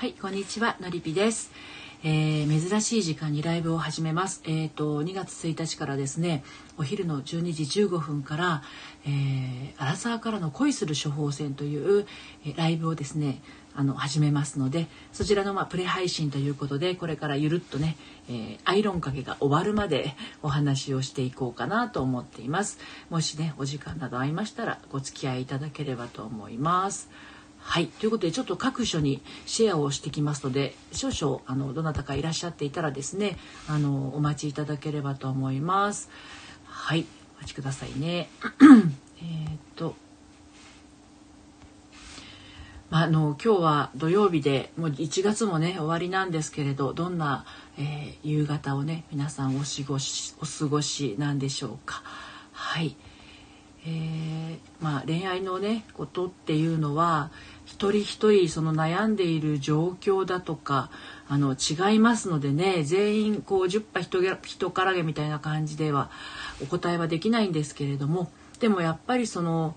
はいこんにちはのりぴですえー、珍しい時間にライブを始めます。えっ、ー、と2月1日からですね、お昼の12時15分から、えー、アラサーからの恋する処方箋という、え、ライブをですね、あの始めますので、そちらのまあプレ配信ということで、これからゆるっとね、え、アイロンかけが終わるまでお話をしていこうかなと思っています。もしね、お時間など合いましたらご付き合いいただければと思います。はいということでちょっと各所にシェアをしてきますので少々あのどなたかいらっしゃっていたらですねあのお待ちいただければと思います。はいお待ちくださいね。えっとまあ、あの今日は土曜日でもう1月もね終わりなんですけれどどんな、えー、夕方をね皆さんお過ごしお過ごしなんでしょうか。はい、えー、まあ、恋愛のねことっていうのは一人一人その悩んでいる状況だとかあの違いますのでね全員こう10羽人人からげみたいな感じではお答えはできないんですけれどもでもやっぱりその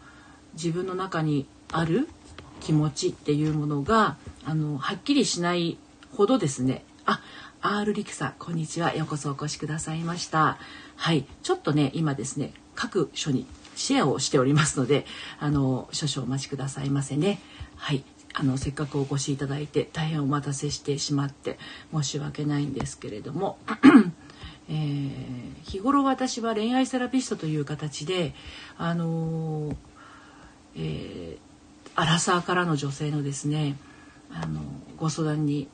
自分の中にある気持ちっていうものがあのはっきりしないほどですね。あ R リクさんこんにちは。ようこそお越しくださいました。はい。ちょっとね今ですね各所にシェアをしておりますのであの少々お待ちくださいませね。はい。あのせっかくお越しいただいて大変お待たせしてしまって申し訳ないんですけれども、えー、日頃私は恋愛セラピストという形であのえー、アラサーからの女性のですねあのご相談に、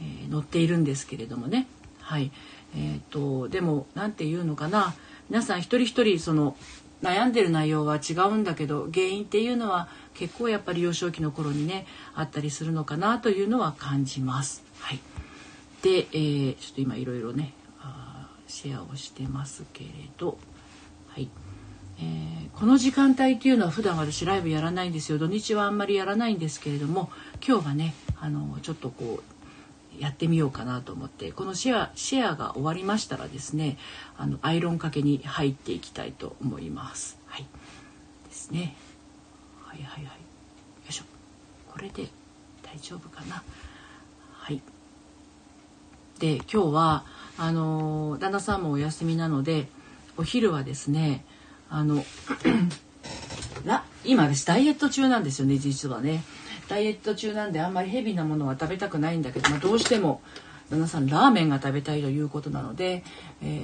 え、乗っているんですけれどもね。はい。えーと、とでも何て言うのかな。皆さん一人一人その悩んでる内容は違うんだけど原因っていうのは結構やっぱり幼少期の頃にねあったりするのかなというのは感じます。はい、で、えー、ちょっと今いろいろねあシェアをしてますけれど、はい。えー、この時間帯っていうのは普段私ライブやらないんですよ。土日はあんまりやらないんですけれども今日はねあのちょっとこうやってみようかなと思ってこのシェアシェアが終わりましたらですねあのアイロンかけに入っていきたいと思います。はい、ですね。はいはいはい。よいしょ。これで大丈夫かな。はい。で今日はあの旦那さんもお休みなのでお昼はですねあの 今ですダイエット中なんですよね実はね。ダイエット中なんであんまりヘビーなものは食べたくないんだけど、まあ、どうしても旦那さんラーメンが食べたいということなので、え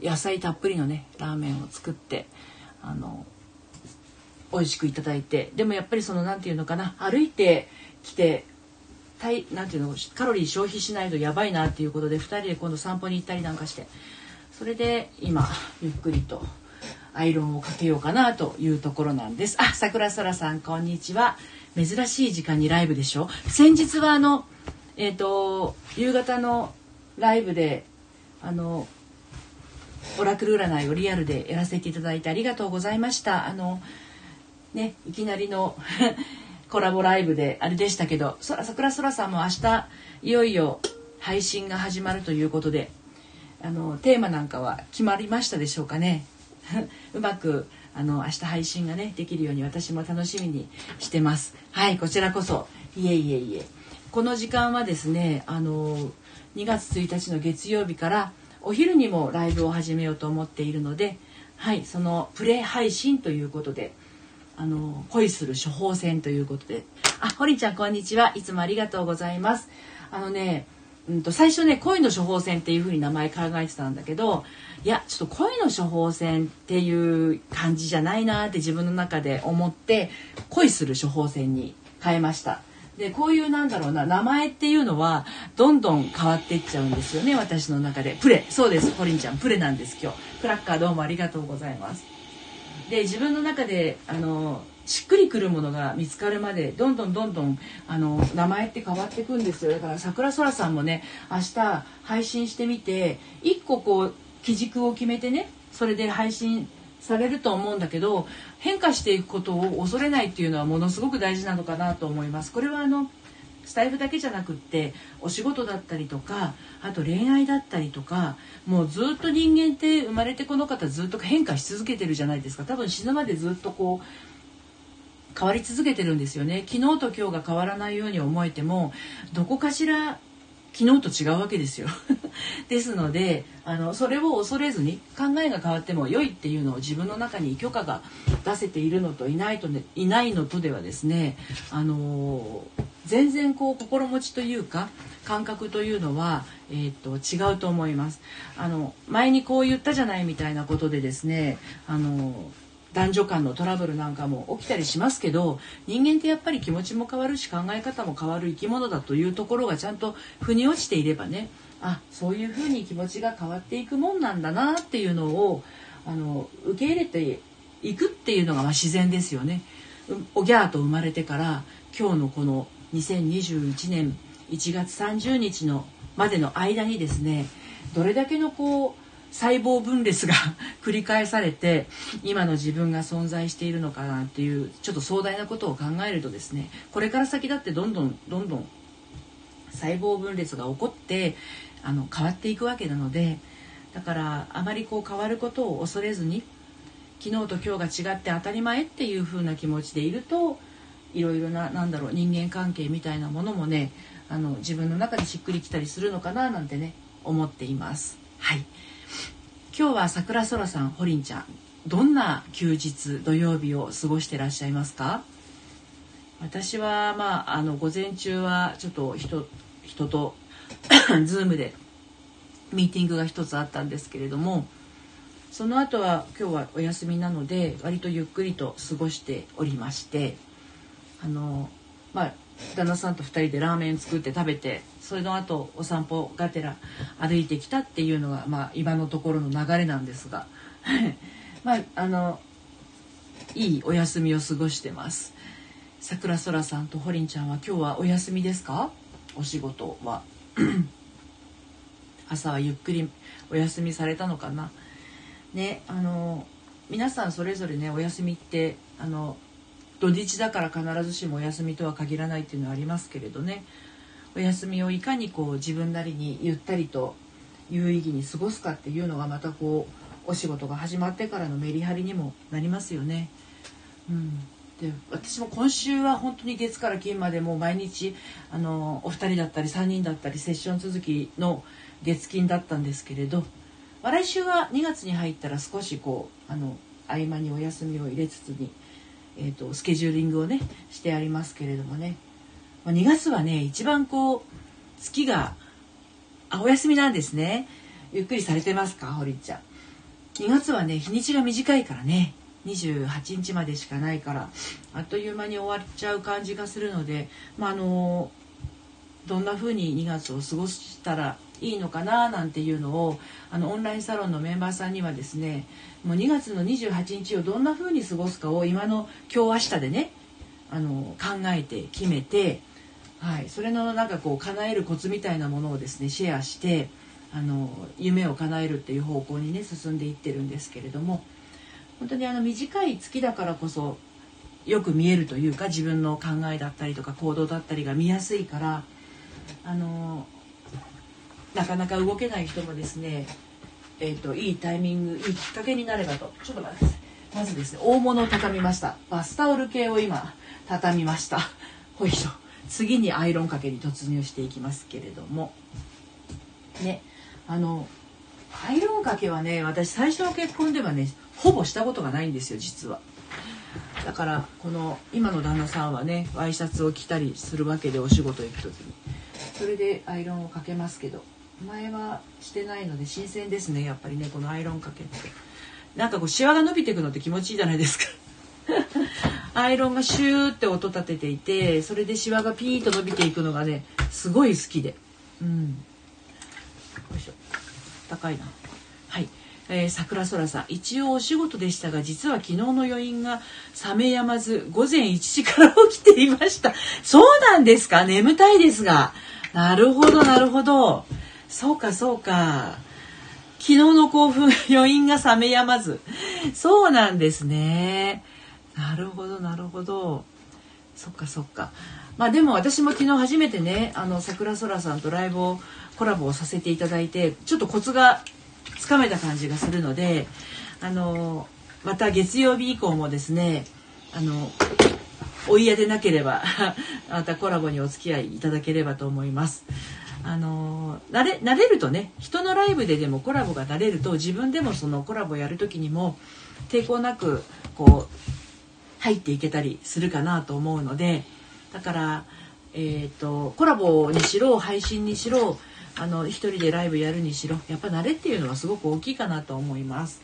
ー、野菜たっぷりのねラーメンを作ってあの美味しくいただいてでもやっぱりその何て言うのかな歩いてきてなんていうのカロリー消費しないとやばいなっていうことで2人で今度散歩に行ったりなんかしてそれで今ゆっくりとアイロンをかけようかなというところなんです。あ、桜空さんこんにちは。珍しい時間にライブでしょ？先日はあのえっ、ー、と夕方のライブであのオラクル占いをリアルでやらせていただいてありがとうございましたあのねいきなりの コラボライブであれでしたけどそら桜空さんも明日いよいよ配信が始まるということであのテーマなんかは決まりましたでしょうかね？うまくあの明日配信がねできるように私も楽しみにしてます。はいこちらこそ。いえいえいえ。この時間はですねあの2月1日の月曜日からお昼にもライブを始めようと思っているのではいそのプレ配信ということであの恋する処方箋ということで。あホリちゃんこんにちは。いつもありがとうございます。あのねうんと最初ね恋の処方箋っていう風に名前考えてたんだけどいやちょっと恋の処方箋っていう感じじゃないなって自分の中で思って恋する処方箋に変えました。でこういうなんだろうな名前っていうのはどんどん変わっていっちゃうんですよね私の中で。プレそうですコリンちゃん。プレなんです今日。クラッカーどうもありがとうございます。で自分の中であのしっくりくるものが見つかるまでどんどんどんどんあの名前って変わっていくんですよだから桜空さんもね明日配信してみて一個こう基軸を決めてねそれで配信されると思うんだけど変化していくことを恐れないっていうのはものすごく大事なのかなと思います。これはあのスタイルだけじゃなくってお仕事だったりとかあと恋愛だったりとかもうずっと人間って生まれてこの方ずっと変化し続けてるじゃないですか多分死ぬまでずっとこう変わり続けてるんですよね昨日と今日が変わらないように思えてもどこかしら昨日と違うわけですよ ですのであのそれを恐れずに考えが変わっても良いっていうのを自分の中に許可が出せているのといないと、ね、いないのとではですねあの全然こう心持ちというか感覚というのは、えーと、と違うと思います。あの前にこう言ったじゃないみたいなことでですねあの男女間のトラブルなんかも起きたりしますけど人間ってやっぱり気持ちも変わるし考え方も変わる生き物だというところがちゃんと腑に落ちていればねあそういうふうに気持ちが変わっていくもんなんだなっていうのをあの受け入れていくっていうのがま自然ですよね。おぎゃーと生まれてから今日のこの2021年1月30日のまでの間にですねどれだけのこう細胞分裂が 繰り返されて今の自分が存在しているのかなっていうちょっと壮大なことを考えるとですねこれから先だってどんどんどんどん細胞分裂が起こってあの変わっていくわけなのでだからあまりこう変わることを恐れずに昨日と今日が違って当たり前っていう風な気持ちでいるといろいろななんだろう人間関係みたいなものもねあの自分の中でしっくりきたりするのかななんてね思っています。はい今日は桜空さんホリンちゃんどんな休日土曜日を過ごしてらっしゃいますか？私はまああの午前中はちょっと人人と ズームでミーティングが一つあったんですけれどもその後は今日はお休みなので割とゆっくりと過ごしておりましてあのまあ旦那さんと2人でラーメン作って食べてそれの後お散歩がてら歩いてきたっていうのが、まあ、今のところの流れなんですが まああのいいお休みを過ごしてます。桜空さんとホリンちゃんは今日はお休みですか？お仕事は。朝はゆっくりお休みされたのかな？ねあの皆さんそれぞれねお休みってあの土日だから必ずしもお休みとは限らないっていうのはありますけれどねお休みをいかにこう自分なりにゆったりと有意義に過ごすかっていうのがまたこうお仕事が始まってからのメリハリにもなりますよね。うん、で私も今週は本当に月から金までもう毎日あのお二人だったり3人だったりセッション続きの月金だったんですけれど、まあ、来週は2月に入ったら少しこうあの合間にお休みを入れつつにえーと、スケジューリングをねしてありますけれどもね、まあ、2月はね一番こう月があお休みなんですね。ゆっくりされてますか堀ちゃん。2月はね日にちが短いからね。28日までしかないからあっという間に終わっちゃう感じがするのでまああのどんな風に2月を過ごしたらいいのかななんていうのをあのオンラインサロンのメンバーさんにはですねもう2月の28日をどんな風に過ごすかを今の今日明日でねあの考えて決めて、はい、それのなんかこう叶えるコツみたいなものをですねシェアしてあの夢を叶えるっていう方向にね進んでいってるんですけれども本当にあの短い月だからこそよく見えるというか自分の考えだったりとか行動だったりが見やすいからあのなかなか動けない人もですね、えーと、いいタイミングいいきっかけになればと。ちょっと待ってください。まずですね大物を畳みました。バスタオル系を今畳みました。ほいと。次にアイロンかけに突入していきますけれども。ねあのアイロンかけはね私最初の結婚ではねほぼしたことがないんですよ実は。だからこの今の旦那さんはねワイシャツを着たりするわけでお仕事行く時に。それでアイロンをかけますけど前はしてないので新鮮ですねやっぱりねこのアイロンかけて。なんかこうシワが伸びていくのって気持ちいいじゃないですか。アイロンがシューって音立てていてそれでシワがピーッと伸びていくのがねすごい好きで。うん。よいしょ。高いな。えー、桜空さん。一応お仕事でしたが実は昨日の余韻が冷めやまず午前1時から起きていました。そうなんですか？眠たいですが。なるほどなるほど。そうかそうか。昨日の興奮 余韻が冷めやまずそうなんですね。なるほどなるほど。そっかそっか。まあでも私も昨日初めてねあの桜空さんとライブをコラボをさせていただいてちょっとコツがつかめた感じがするのであのまた月曜日以降もですねあのお嫌でなければ またコラボにお付き合いいただければと思います。あの慣れ慣れるとね人のライブででもコラボが慣れると自分でもそのコラボやる時にも抵抗なくこう入っていけたりするかなと思うのでだから、えーと、コラボにしろ配信にしろあの一人でライブやるにしろやっぱ慣れっていうのはすごく大きいかなと思います。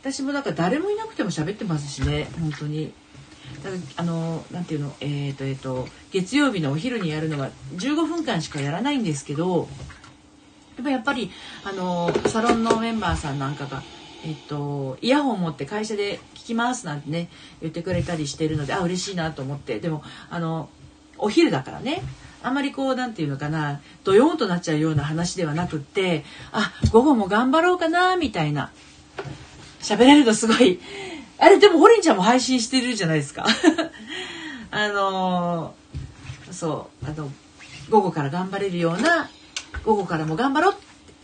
私もなんか誰もいなくても喋ってますしね本当に。だあのなんていうのえっ、ー、とえっ、ー、と月曜日のお昼にやるのは15分間しかやらないんですけどでもやっぱりあのサロンのメンバーさんなんかがえっと、イヤホン持って会社で聞きますなんてね言ってくれたりしてるのであ嬉しいなと思って。でもあのお昼だからねあんまりこうなんていうのかなドヨーンとなっちゃうような話ではなくってあ午後も頑張ろうかなみたいな。喋れるとすごい。あれでもホリンちゃんも配信してるじゃないですか。あのそうあの午後から頑張れるような午後からも頑張ろう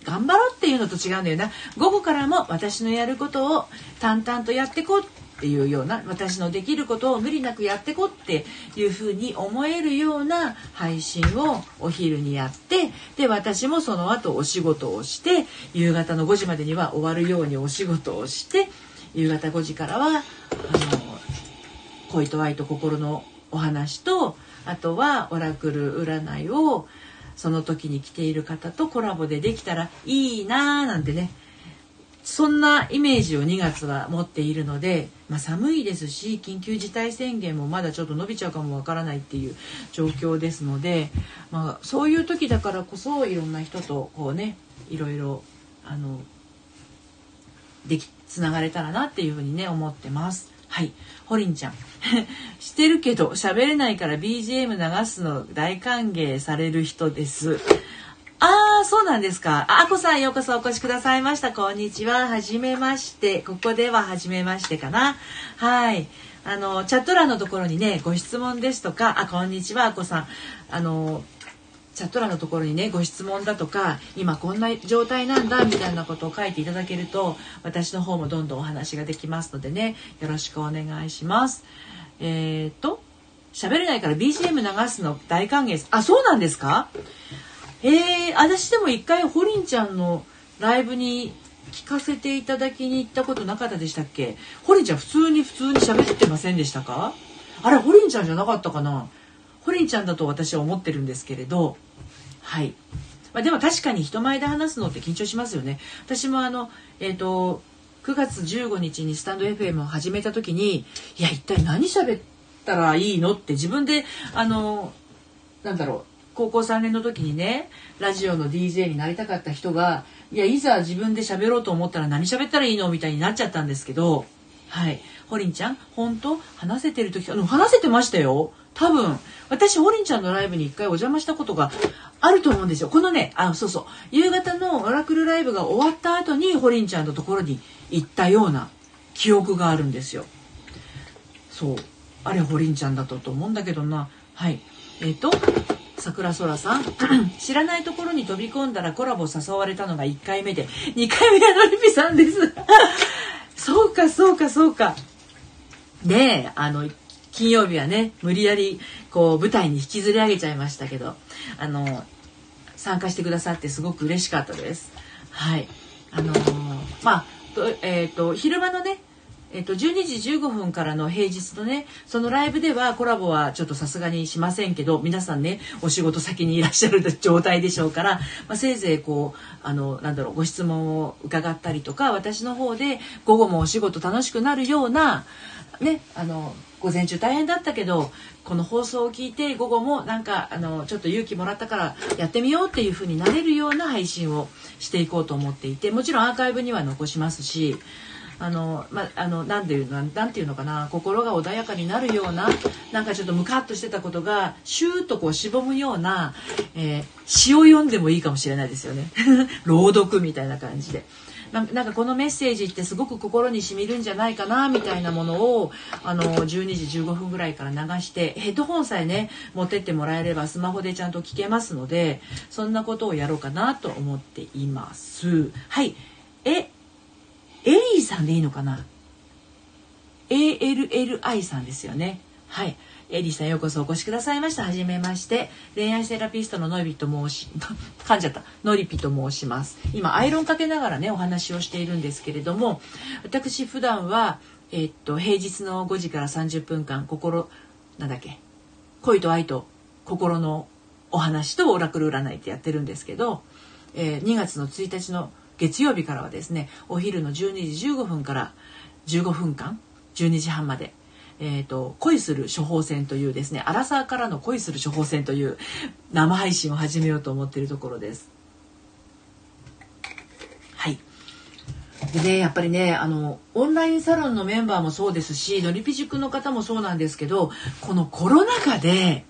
頑張ろうっていうのと違うんだよな。午後からも私のやることを淡々とやってこうっていうような私のできることを無理なくやってこっていうふうに思えるような配信をお昼にやってで私もその後お仕事をして夕方の5時までには終わるようにお仕事をして夕方5時からはあの恋と愛と心のお話とあとはオラクル占いをその時に来ている方とコラボでできたらいいなーなんてねそんなイメージを2月は持っているので、まあ、寒いですし緊急事態宣言もまだちょっと伸びちゃうかもわからないっていう状況ですので、まあ、そういう時だからこそいろんな人とこうねいろいろあのできつながれたらなっていうふうにね思ってます。はい。ホリンちゃん。してるけど喋れないから BGM 流すの大歓迎される人です。ああ、そうなんですか。あ、こさんようこそお越しくださいました。こんにちは。はじめまして。ここでははじめましてかな。はい。あの、チャット欄のところにね、ご質問ですとか、あ、こんにちは、あこさん。あの、チャット欄のところにねご質問だとか今こんな状態なんだみたいなことを書いていただけると私の方もどんどんお話ができますのでねよろしくお願いします。えー、っと喋れないから BGM 流すの大歓迎です。あそうなんですか？えー、私でも一回ホリンちゃんのライブに聞かせていただきに行ったことなかったでしたっけ？ホリンちゃん普通に普通に喋ってませんでしたか？あれホリンちゃんじゃなかったかな？ホリンちゃんだと私は思ってるんですけれど。はい、まあ、でも確かに人前で話すのって緊張しますよね。私もあのえっ、ー、と9月15日にスタンド FM を始めた時にいや一体何喋ったらいいのって自分であのなんだろう。高校3年の時にねラジオの DJ になりたかった人がいやいざ自分で喋ろうと思ったら何喋ったらいいのみたいになっちゃったんですけどはい。ホリンちゃん本当話せてる時あの話せてましたよ。多分。私ホリンちゃんのライブに一回お邪魔したことがあると思うんですよ。このねあそうそう。夕方のオラクルライブが終わった後にホリンちゃんのところに行ったような記憶があるんですよ。そう。あれホリンちゃんだったと思うんだけどな。はい。えっ、ー、と桜空さん。知らないところに飛び込んだらコラボ誘われたのが1回目で。2回目はのりぴさんです。そうかそうかそうか。ねえあの金曜日はね無理やりこう舞台に引きずり上げちゃいましたけどあの参加してくださってすごく嬉しかったです。はい。あのー、まあえっ、ー、と昼間のねえっと、12時15分からの平日のねそのライブではコラボはちょっとさすがにしませんけど皆さんねお仕事先にいらっしゃる状態でしょうから、まあ、せいぜいこうあのなんだろうご質問を伺ったりとか私の方で午後もお仕事楽しくなるようなねあの午前中大変だったけどこの放送を聞いて午後もなんかあのちょっと勇気もらったからやってみようっていう風になれるような配信をしていこうと思っていてもちろんアーカイブには残しますしあのまあのなんていうのなんていうのかな心が穏やかになるようななんかちょっとムカッとしてたことがシューッとこうしぼむような、えー、詩を読んでもいいかもしれないですよね 朗読みたいな感じで。なんかこのメッセージってすごく心にしみるんじゃないかなみたいなものをあの12時15分ぐらいから流してヘッドホンさえね持ってってもらえればスマホでちゃんと聞けますのでそんなことをやろうかなと思っています。はいえエリーさんでいいのかな？ALLI さんですよね。はい。エリーさんようこそお越しくださいました。はじめまして。恋愛セラピストのノリピと申し、噛んじゃった。ノリピと申します。今、アイロンかけながらね、お話をしているんですけれども、私普段は、えっと、平日の5時から30分間、心、なんだっけ、恋と愛と心のお話とオラクル占いってやってるんですけど、えー、2月の1日の月曜日からはですねお昼の12時15分から15分間12時半まで、えーと、恋する処方箋というですねアラサーからの恋する処方箋という生配信を始めようと思っているところです。はいでね、やっぱりねあのオンラインサロンのメンバーもそうですしのりぴ塾の方もそうなんですけどこのコロナ禍で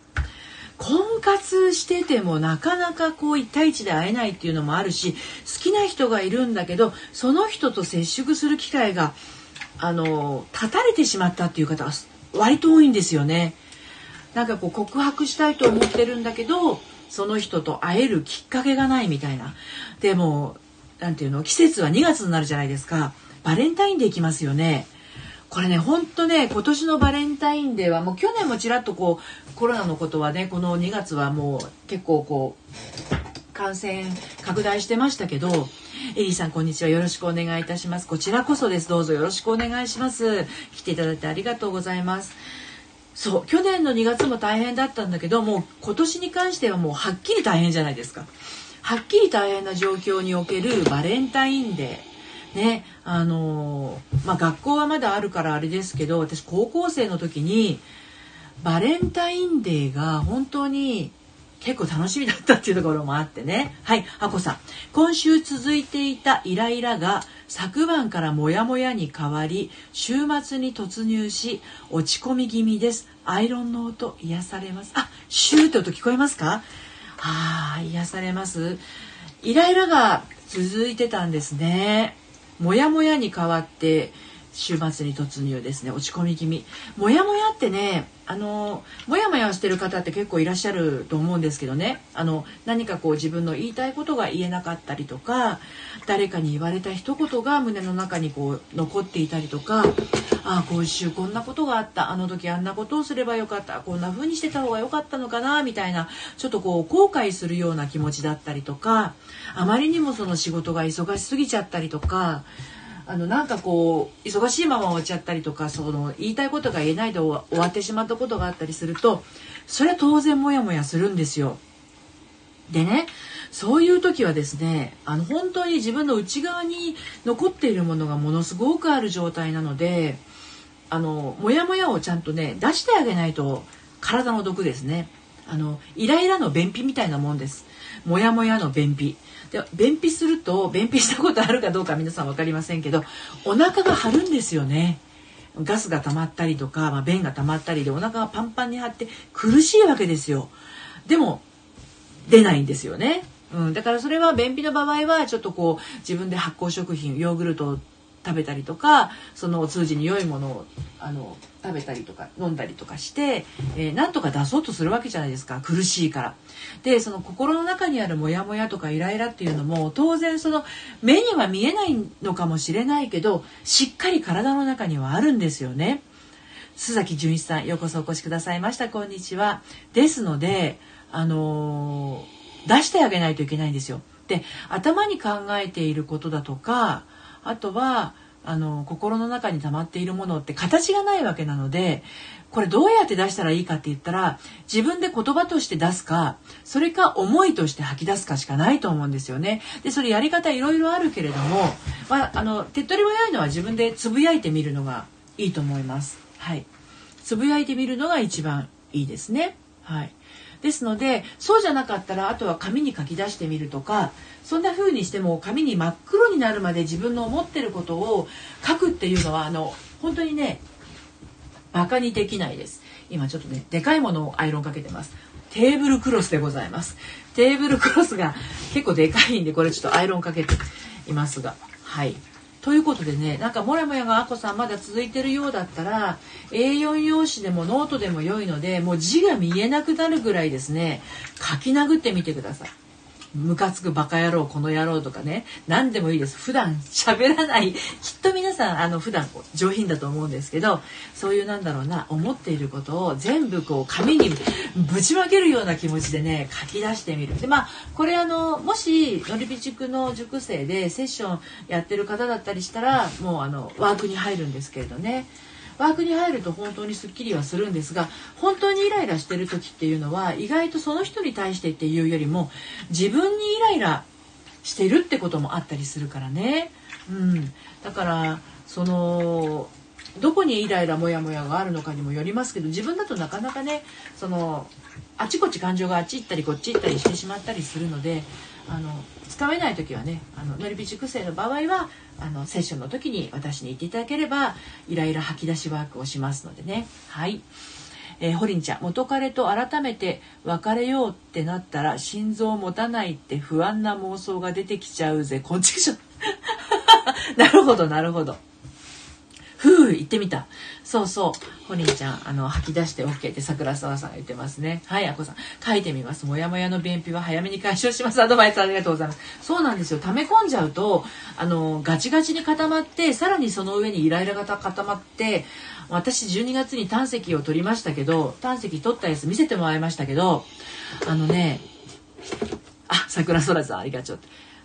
婚活しててもなかなかこう一対一で会えないっていうのもあるし好きな人がいるんだけどその人と接触する機会があの断たれてしまったっていう方が割と多いんですよね。なんかこう告白したいと思ってるんだけどその人と会えるきっかけがないみたいな。でも何ていうの季節は2月になるじゃないですか。バレンタインデー来ますよね。これね、ほんとね、今年のバレンタインデーは、もう去年もちらっとこう、コロナのことはね、この2月はもう結構こう、感染拡大してましたけど、エリーさんこんにちは。よろしくお願いいたします。こちらこそです。どうぞよろしくお願いします。来ていただいてありがとうございます。そう、去年の2月も大変だったんだけど、もう今年に関してはもうはっきり大変じゃないですか。はっきり大変な状況におけるバレンタインデー。ねあのまあ、学校はまだあるからあれですけど私高校生の時にバレンタインデーが本当に結構楽しみだったっていうところもあってね。はいあこさん。今週続いていたイライラが昨晩からモヤモヤに変わり週末に突入し落ち込み気味です。アイロンの音癒されます。あシューって音聞こえますか？あ癒されます。イライラが続いてたんですね。モヤモヤに変わって週末に突入ですね。落ち込み気味。モヤモヤってねあのモヤモヤしてる方って結構いらっしゃると思うんですけどね。あの何かこう自分の言いたいことが言えなかったりとか誰かに言われた一言が胸の中にこう残っていたりとかああ今週こんなことがあった。あの時あんなことをすればよかった。こんな風にしてた方が良かったのかな。みたいなちょっとこう後悔するような気持ちだったりとかあまりにもその仕事が忙しすぎちゃったりとかあのなんかこう忙しいまま終わっちゃったりとかその言いたいことが言えないで終わってしまったことがあったりするとそれは当然モヤモヤするんですよ。でねそういう時はですねあの本当に自分の内側に残っているものがものすごくある状態なのであのモヤモヤをちゃんとね出してあげないと体の毒ですね。あのイライラの便秘みたいなもんです。モヤモヤの便秘。で便秘すると便秘したことあるかどうか皆さん分かりませんけどお腹が張るんですよね。ガスが溜まったりとか、まあ、便が溜まったりでお腹がパンパンに張って苦しいわけですよ。でも出ないんですよね。うん、だからそれは便秘の場合はちょっとこう自分で発酵食品ヨーグルトを食べたりとかそのお通じに良いものをあの食べたりとか飲んだりとかして、えー、なんとか出そうとするわけじゃないですか苦しいから。でその心の中にあるモヤモヤとかイライラっていうのも当然その目には見えないのかもしれないけどしっかり体の中にはあるんですよね。須崎純一さんようこそお越しくださいましたこんにちは。ですのであのー、出してあげないといけないんですよ。で頭に考えていることだとかあとはあの心の中に溜まっているものって形がないわけなのでこれどうやって出したらいいかって言ったら自分で言葉として出すかそれか思いとして吐き出すかしかないと思うんですよね。でそれやり方いろいろあるけれども、まあ、あの手っ取り早いのは自分でつぶやいてみるのがいいと思います。はい、つぶやいてみるのが一番いいですね。はい。ですのでそうじゃなかったらあとは紙に書き出してみるとかそんな風にしても紙に真っ黒になるまで自分の思ってることを書くっていうのはあの本当にねバカにできないです。今ちょっとねでかいものをアイロンかけてます。テーブルクロスでございます。テーブルクロスが結構でかいんでこれちょっとアイロンかけていますが。はい。ということでねなんかモヤモヤがあこさんまだ続いてるようだったら A4 用紙でもノートでも良いのでもう字が見えなくなるぐらいですね書き殴ってみてください。ムカつくバカ野郎この野郎とかね。何でもいいです。普段喋らない。きっと皆さんあの普段上品だと思うんですけどそういうなんだろうな思っていることを全部こう紙にぶちまけるような気持ちでね書き出してみる。でまあこれあのもしのりび塾の塾生でセッションやってる方だったりしたらもうあのワークに入るんですけれどね。ワークに入ると本当にすっきりはするんですが本当にイライラしてる時っていうのは意外とその人に対してっていうよりも自分にイライラしてるってこともあったりするからね。うん、だからそのどこにイライラモヤモヤがあるのかにもよりますけど自分だとなかなかねそのあちこち感情があっち行ったりこっち行ったりしてしまったりするのであのつかめない時はねあののりび塾生の場合はあのセッションの時に私に言っていただければイライラ吐き出しワークをしますのでね。はい。えー、ホリンちゃん元彼と改めて別れようってなったら心臓持たないって不安な妄想が出てきちゃうぜ。こっちきしょなるほどなるほど。ふう行ってみた。そうそう。ホリンちゃんあの吐き出して OK って桜沢さんが言ってますね。はいあこさん。書いてみます。もやもやの便秘は早めに解消します。アドバイスありがとうございます。そうなんですよ。溜め込んじゃうとあのガチガチに固まってさらにその上にイライラが固まって私12月に胆石を取りましたけど胆石取ったやつ見せてもらいましたけどあのねあ桜空さんありがとう。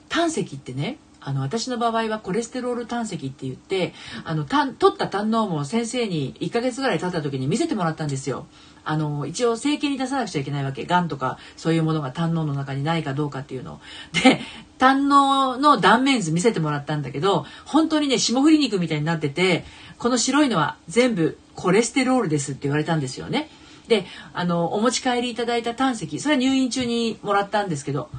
胆石ってねあの私の場合はコレステロール胆石って言ってあのた取った胆のも先生に1ヶ月ぐらい経った時に見せてもらったんですよ。あの一応整形に出さなくちゃいけないわけがんとかそういうものが胆のの中にないかどうかっていうの。で胆のの断面図見せてもらったんだけど本当にね霜降り肉みたいになっててこの白いのは全部コレステロールですって言われたんですよね。であのお持ち帰りいただいた胆石それは入院中にもらったんですけど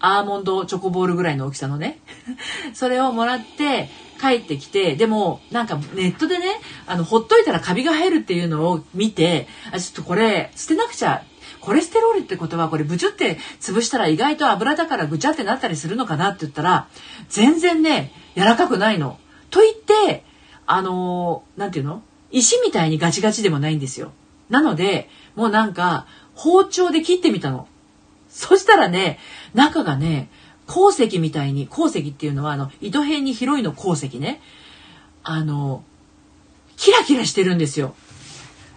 アーモンドチョコボールぐらいの大きさのね それをもらって帰ってきてでもなんかネットでねあのほっといたらカビが生えるっていうのを見てあちょっとこれ捨てなくちゃコレステロールってことはこれブチュって潰したら意外と油だからぐちゃってなったりするのかなって言ったら全然ね柔らかくないの。と言ってあの何て言うの？石みたいにガチガチでもないんですよ。なのでもうなんか包丁で切ってみたの。そしたらね、中がね、鉱石みたいに、鉱石っていうのは、あの、糸辺に広いの鉱石ね。あの、キラキラしてるんですよ。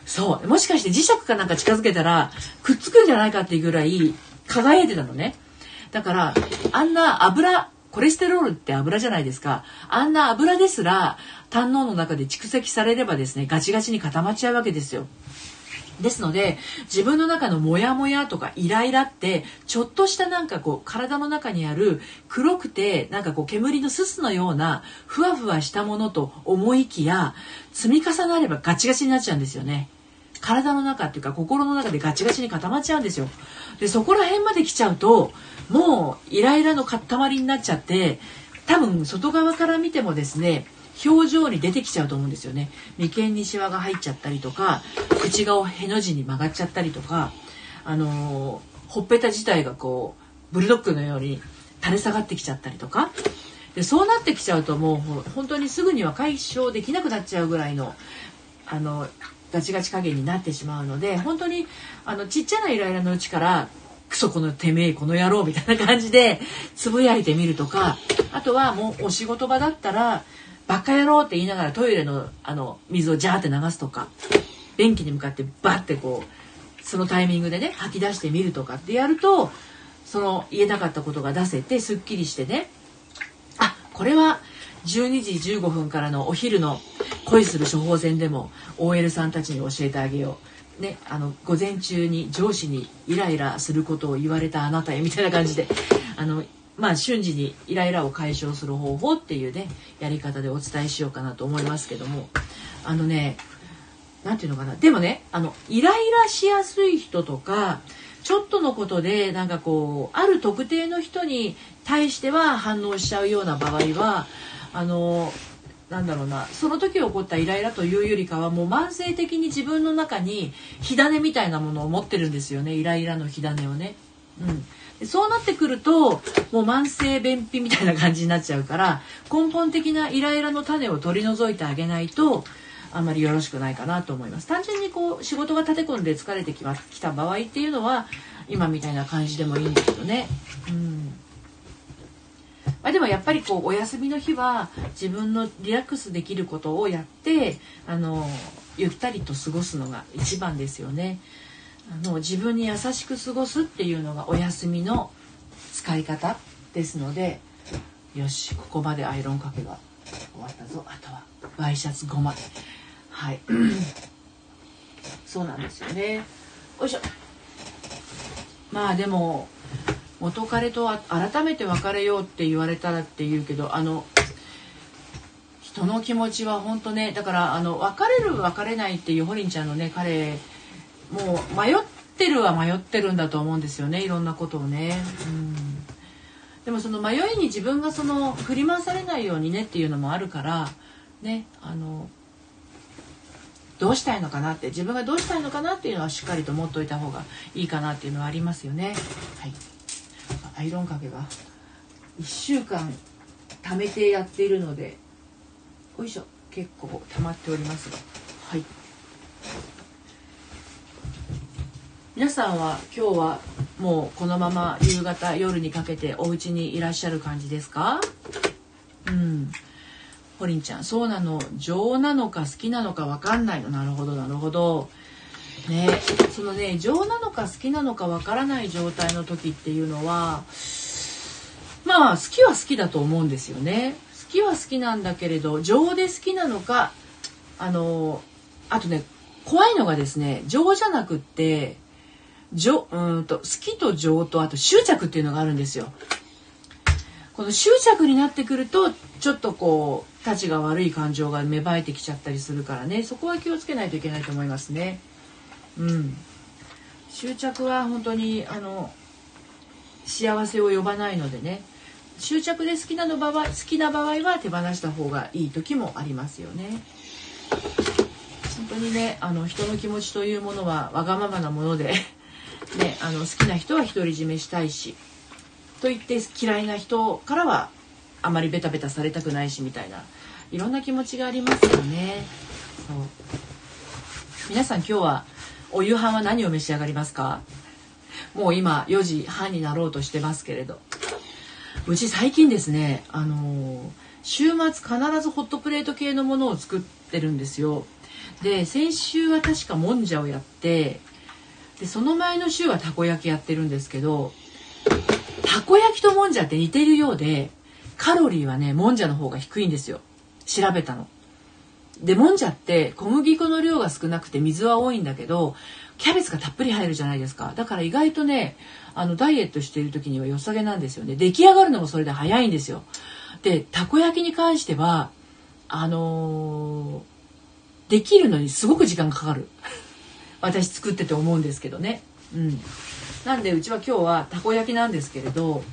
そう。もしかして磁石かなんか近づけたら、くっつくんじゃないかっていうぐらい輝いてたのね。だから、あんな油、コレステロールって油じゃないですか。あんな油ですら、胆のの中で蓄積されればですね、ガチガチに固まっちゃうわけですよ。ですので自分の中のモヤモヤとかイライラってちょっとしたなんかこう体の中にある黒くてなんかこう煙のすすのようなふわふわしたものと思いきや積み重なればガチガチになっちゃうんですよね。体の中っていうか心の中でガチガチに固まっちゃうんですよ。でそこら辺まで来ちゃうともうイライラの塊になっちゃって多分外側から見てもですね表情に出てきちゃうと思うんですよね。眉間にシワが入っちゃったりとか口がへの字に曲がっちゃったりとかあの、ほっぺた自体がこうブルドッグのように垂れ下がってきちゃったりとか。でそうなってきちゃうともう本当にすぐには解消できなくなっちゃうぐらいのあのガチガチ加減になってしまうので本当にあのちっちゃなイライラのうちからクソこのてめえこの野郎みたいな感じでつぶやいてみるとかあとはもうお仕事場だったらバカ野郎って言いながらトイレのあの水をジャーって流すとか便器に向かってバッてこうそのタイミングでね吐き出してみるとかってやるとその言えなかったことが出せてすっきりしてねあこれは12時15分からのお昼の恋する処方箋でも OL さんたちに教えてあげよう。ね、あの午前中に上司にイライラすることを言われたあなたへみたいな感じであのまあ、瞬時にイライラを解消する方法っていうねやり方でお伝えしようかなと思いますけども。あのね何て言うのかな。でもねあのイライラしやすい人とかちょっとのことでなんかこうある特定の人に対しては反応しちゃうような場合はあのなんだろうな。その時起こったイライラというよりかはもう慢性的に自分の中に火種みたいなものを持ってるんですよね。イライラの火種をね。うん。そうなってくるともう慢性便秘みたいな感じになっちゃうから根本的なイライラの種を取り除いてあげないとあんまりよろしくないかなと思います単純にこう仕事が立て込んで疲れてきた場合っていうのは今みたいな感じでもいいんだけどね。うんまあ、でもやっぱりこうお休みの日は自分のリラックスできることをやってあのゆったりと過ごすのが一番ですよね。あの自分に優しく過ごすっていうのがお休みの使い方ですのでよしここまでアイロンかけが終わったぞ。あとはワイシャツ5枚はい。そうなんですよね。よいしょ。まあでも元彼と改めて別れようって言われたらって言うけどあの人の気持ちは本当ねだからあの別れる別れないっていうホリンちゃんのね彼もう迷ってるは迷ってるんだと思うんですよねいろんなことをね。うんでもその迷いに自分がその振り回されないようにねっていうのもあるからねあのどうしたいのかなって自分がどうしたいのかなっていうのはしっかりと持っといた方がいいかなっていうのはありますよね。はい、アイロンかけが1週間貯めてやっているのでよいしょ結構溜まっておりますがはい。皆さんは今日はもうこのまま夕方夜にかけてお家にいらっしゃる感じですか？うん。ほりんちゃんそうなの。情なのか好きなのか分かんないの。なるほどなるほど。ねそのね情なのか好きなのか分からない状態の時っていうのはまあ好きは好きだと思うんですよね。好きは好きなんだけれど情で好きなのかあのあとね怖いのがですね情じゃなくって情うんと好きと情とあと執着っていうのがあるんですよ。この執着になってくるとちょっとこうたちが悪い感情が芽生えてきちゃったりするからねそこは気をつけないといけないと思いますね。うん、執着は本当にあの幸せを呼ばないのでね執着で好きなの場合好きな場合は手放した方がいい時もありますよね。本当にねあの人の気持ちというものはわがままなものでね、あの好きな人は独り占めしたいしと言って嫌いな人からはあまりベタベタされたくないしみたいないろんな気持ちがありますよね。そう。皆さん今日はお夕飯は何を召し上がりますか？もう今4時半になろうとしてますけれど。うち最近ですねあの週末必ずホットプレート系のものを作ってるんですよ。で先週は確かもんじゃをやってでその前の週はたこ焼きやってるんですけどたこ焼きともんじゃって似てるようでカロリーはねもんじゃの方が低いんですよ。調べたの。でもんじゃって小麦粉の量が少なくて水は多いんだけどキャベツがたっぷり入るじゃないですか。だから意外とねあのダイエットしてる時には良さげなんですよね。出来上がるのもそれで早いんですよ。でたこ焼きに関してはあのー、できるのにすごく時間かかる。私作ってて思うんですけどね。うん。なんでうちは今日はたこ焼きなんですけれど、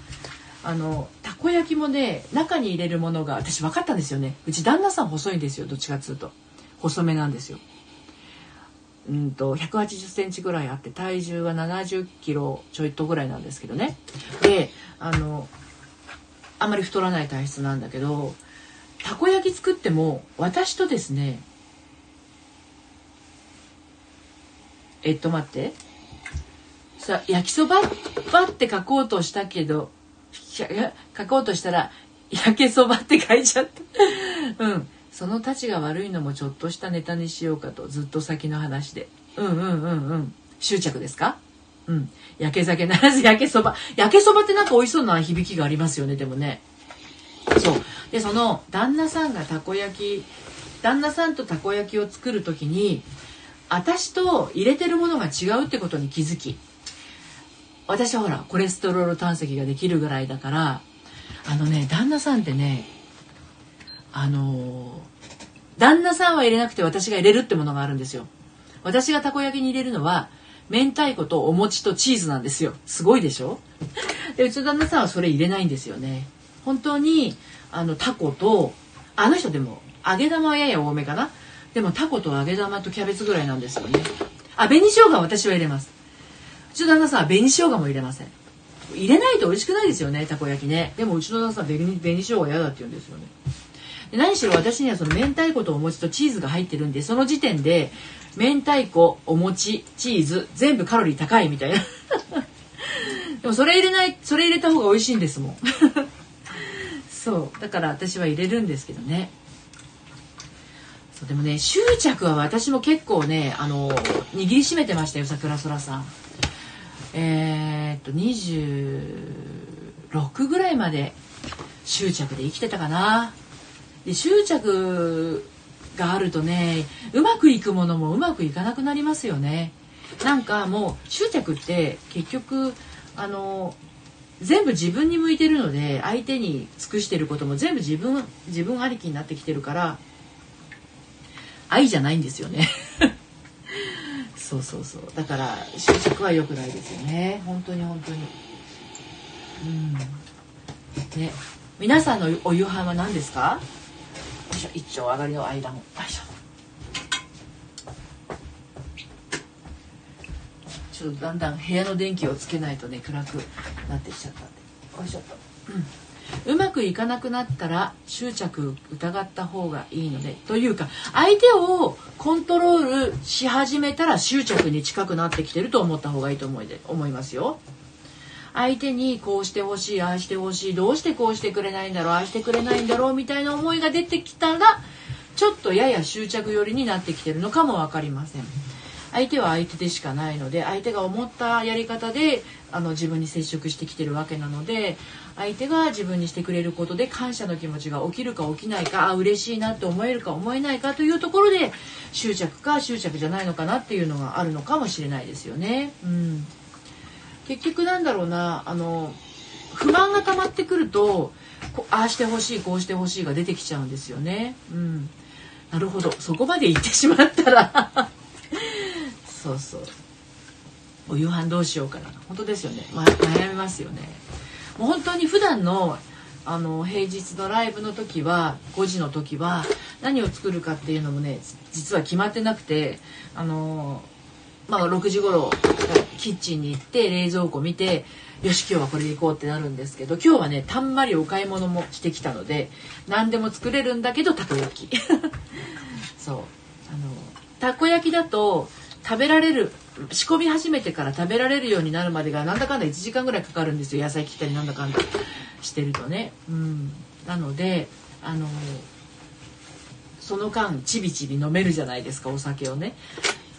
あの、たこ焼きもね、中に入れるものが私分かったんですよね。うち旦那さん細いんですよ、どっちかっつうと。細めなんですよ。うんと、180センチぐらいあって、体重は70キロちょいとぐらいなんですけどね。で、あの、あんまり太らない体質なんだけど、たこ焼き作っても、私とですね、えっと待って。さ焼きそばばって書こうとしたけど書こうとしたら焼けそばって書いちゃった。うん。そのたちが悪いのもちょっとしたネタにしようかとずっと先の話で。うんうんうんうん。執着ですか？うん。焼け酒ならず焼けそば。焼けそばってなんか美味しそうな響きがありますよねでもね。そう。でその旦那さんがたこ焼き旦那さんとたこ焼きを作る時に私と入れてるものが違うってことに気づき私はほらコレステロール胆石ができるぐらいだからあのね旦那さんってねあの旦那さんは入れなくて私が入れるってものがあるんですよ。私がたこ焼きに入れるのは明太子とお餅とチーズなんですよ。すごいでしょ？でうちの旦那さんはそれ入れないんですよね。本当にあのタコとあの人でも揚げ玉はやや多めかな。でもタコと揚げ玉とキャベツぐらいなんですよね。あ紅生姜は私は入れます。うちの旦那さんは紅生姜も入れません。入れないと美味しくないですよねたこ焼きね。でもうちの旦那さん紅紅生姜嫌だって言うんですよね。で何しろ私にはその明太子とお餅とチーズが入ってるんでその時点で明太子お餅チーズ全部カロリー高いみたいな。でもそれ入れないそれ入れた方が美味しいんですもん。そう。だから私は入れるんですけどね。でもね執着は私も結構ねあの握りしめてましたよ桜空さん。えー、っと26ぐらいまで執着で生きてたかな。で執着があるとねうまくいくものもうまくいかなくなりますよね。なんかもう執着って結局あの全部自分に向いてるので相手に尽くしてることも全部自分自分ありきになってきてるから愛じゃないんですよね。そうそうそう。だから就職は良くないですよね。本当に本当に。うん。ね。皆さんのお夕飯は何ですか？一丁上がりの間も。ちょっとだんだん部屋の電気をつけないとね暗くなってきちゃったんで。よいしょと、うん、うまくいかなくなったら執着疑った方がいいのでというか相手をコントロールし始めたら執着に近くなってきてると思った方がいいと思いで思いますよ。相手にこうしてほしいああしてほしいどうしてこうしてくれないんだろうああしてくれないんだろうみたいな思いが出てきたらちょっとやや執着寄りになってきてるのかも分かりません。相手は相手でしかないので相手が思ったやり方であの自分に接触してきてるわけなので相手が自分にしてくれることで感謝の気持ちが起きるか起きないかあ嬉しいなって思えるか思えないかというところで執着か執着じゃないのかなっていうのがあるのかもしれないですよね。うん、結局なんだろうなあの不満が溜まってくるとああしてほしいこうしてほしいが出てきちゃうんですよね。うん、なるほど。そこまで言ってしまったら。そうそう。お夕飯どうしようかな。本当ですよね、ま、悩みますよね。もう本当に普段のあの平日のライブの時は5時の時は何を作るかっていうのもね実は決まってなくてあのまあ6時頃キッチンに行って冷蔵庫見てよし今日はこれで行こうってなるんですけど今日はねたんまりお買い物もしてきたので何でも作れるんだけどたこ焼き。そう。あのたこ焼きだと食べられる仕込み始めてから食べられるようになるまでがなんだかんだ1時間ぐらいかかるんですよ野菜切ったりなんだかんだしてるとね。うん、なのであのその間ちびちび飲めるじゃないですかお酒をね。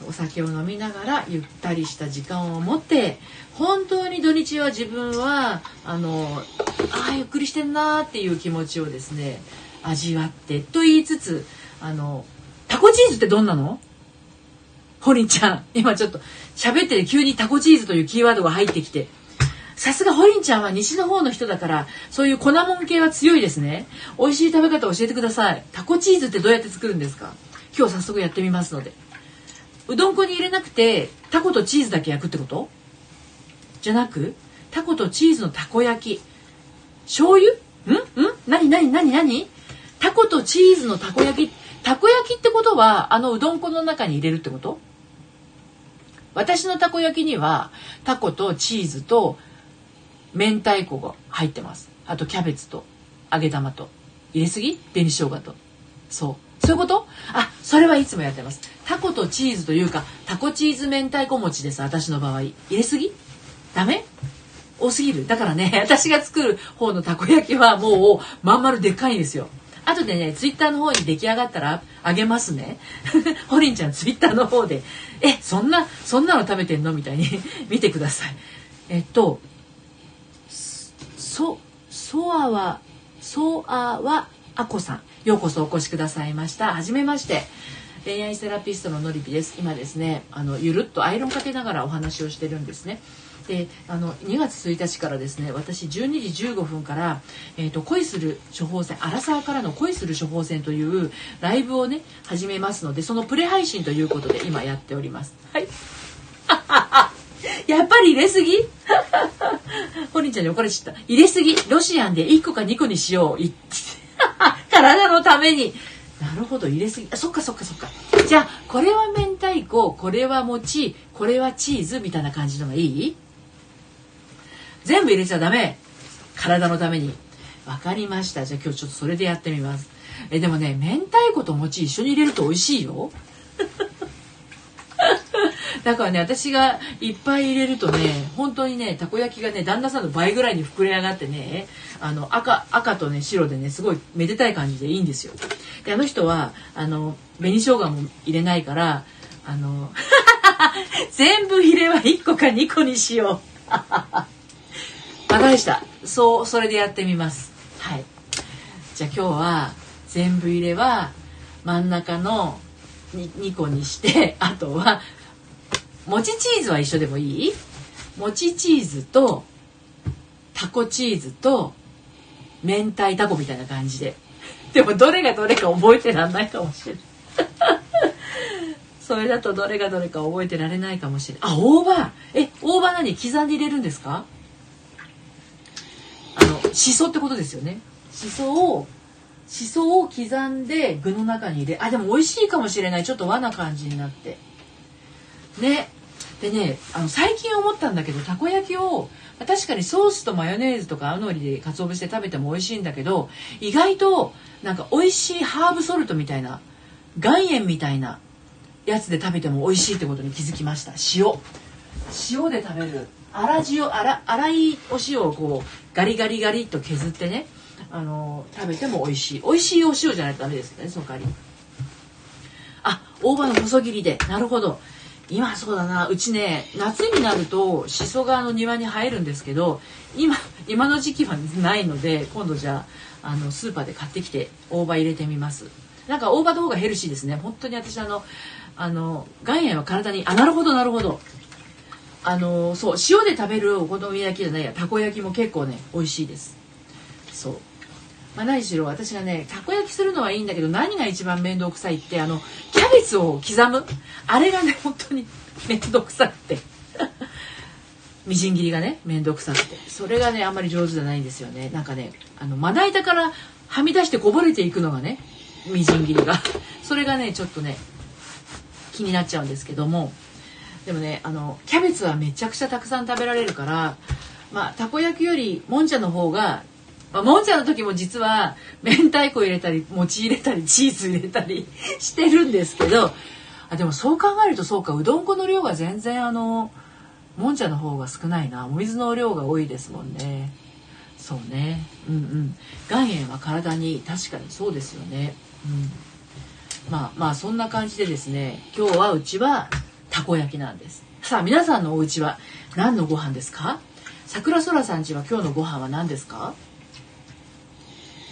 お酒を飲みながらゆったりした時間を持って本当に土日は自分はあのあゆっくりしてんなーっていう気持ちをですね味わってと言いつつあのタコチーズってどんなの？ホリンちゃん、今ちょっと喋ってて急にタコチーズというキーワードが入ってきて、さすがホリンちゃんは西の方の人だから、そういう粉もん系は強いですね。美味しい食べ方教えてください。タコチーズってどうやって作るんですか？今日早速やってみますので。うどん粉に入れなくて、タコとチーズだけ焼くってこと？じゃなく、タコとチーズのたこ焼き。醤油？ん？ん？何何何何？タコとチーズのたこ焼き。たこ焼きってことは、あのうどん粉の中に入れるってこと？私のたこ焼きにはタコとチーズと明太子が入ってます。あとキャベツと揚げ玉と入れすぎ？紅生姜と。そう。そういうこと？あそれはいつもやってます。タコとチーズというかタコチーズ明太子餅です私の場合。入れすぎ？ダメ？多すぎる。だからね私が作る方のたこ焼きはもうまん丸でっかいんですよ。後でね、ツイッターの方に出来上がったらあげますね。ホリンちゃんツイッターの方で、え、そんな、そんなの食べてんの？みたいに 見てください。えっと、そ、そあわ、そあわあこさん。ようこそお越しくださいました。はじめまして。恋愛セラピストののりぴです。今ですね、あの、ゆるっとアイロンかけながらお話をしてるんですね。であの2月1日からですね私12時15分から、えーと、恋する処方箋アラサーからの恋する処方箋というライブをね始めますのでそのプレ配信ということで今やっております。はい やっぱり入れすぎ？ホリンちゃんに怒られちゃった。入れすぎ。ロシアンで1個か2個にしよう。体のために。なるほど、入れすぎ。あ、そっかそっかそっか。じゃあ、これは明太子、これは餅、これはチーズみたいな感じのがいい？全部入れちゃダメ。体のために。分かりました。じゃあ今日ちょっとそれでやってみます。えでもね明太子と餅一緒に入れると美味しいよ。だからね私がいっぱい入れるとね本当にねたこ焼きがね旦那さんの倍ぐらいに膨れ上がってねあの赤赤とね白でねすごいめでたい感じでいいんですよ。であの人はあの紅生姜も入れないからあの 全部入れは1個か2個にしよう。バカでした。そうそれでやってみます。はい。じゃあ今日は全部入れは真ん中の 2, 2個にして あとは餅チーズは一緒でもいい？餅チーズとタコチーズと明太タコみたいな感じで。でもどれがどれか覚えてらんないかもしれない。それだとどれがどれか覚えてられないかもしれない。あ大葉。え大葉何？刻んで入れるんですか？あのしそってことですよね。しそをしそを刻んで具の中に入れあでも美味しいかもしれない。ちょっと和な感じになって。ね。でねあの最近思ったんだけどたこ焼きを確かにソースとマヨネーズとか青のりで鰹節で食べても美味しいんだけど意外となんか美味しいハーブソルトみたいな岩塩みたいなやつで食べても美味しいってことに気づきました。塩。塩で食べる。粗塩粗粗いお塩をこうガリガリガリと削ってねあの食べても美味しい。美味しいお塩じゃないとダメですねその代わり。あ大葉の細切りで。なるほど。今そうだな。うちね夏になるとしそがの庭に生えるんですけど今今の時期はないので今度じゃああのスーパーで買ってきて大葉入れてみます。なんか大葉の方がヘルシーですね。本当に私あのあの岩塩は体にあなるほどなるほど。あのそう塩で食べるお好み焼きじゃないやたこ焼きも結構ね美味しいです。そう。まあ、何しろ私がねたこ焼きするのはいいんだけど何が一番面倒くさいってあのキャベツを刻む。あれがね本当に 面倒くさくて。みじん切りがね面倒くさくて。それがねあんまり上手じゃないんですよね。なんかねあのまな板からはみ出してこぼれていくのがねみじん切りが。それがねちょっとね気になっちゃうんですけども。でもねあのキャベツはめちゃくちゃたくさん食べられるからまあたこ焼きよりもんじゃの方がまあ、もんじゃの時も実は明太子入れたり餅入れたりチーズ入れたり してるんですけどあでもそう考えるとそうかうどん粉の量が全然あのもんじゃの方が少ないな。お水の量が多いですもんね。そうね。うんうん。岩塩は体に確かにそうですよね。うん。まあまあそんな感じでですね今日はうちはたこ焼きなんです。さあ皆さんのお家は何のご飯ですか？桜空さんちは今日のご飯は何ですか？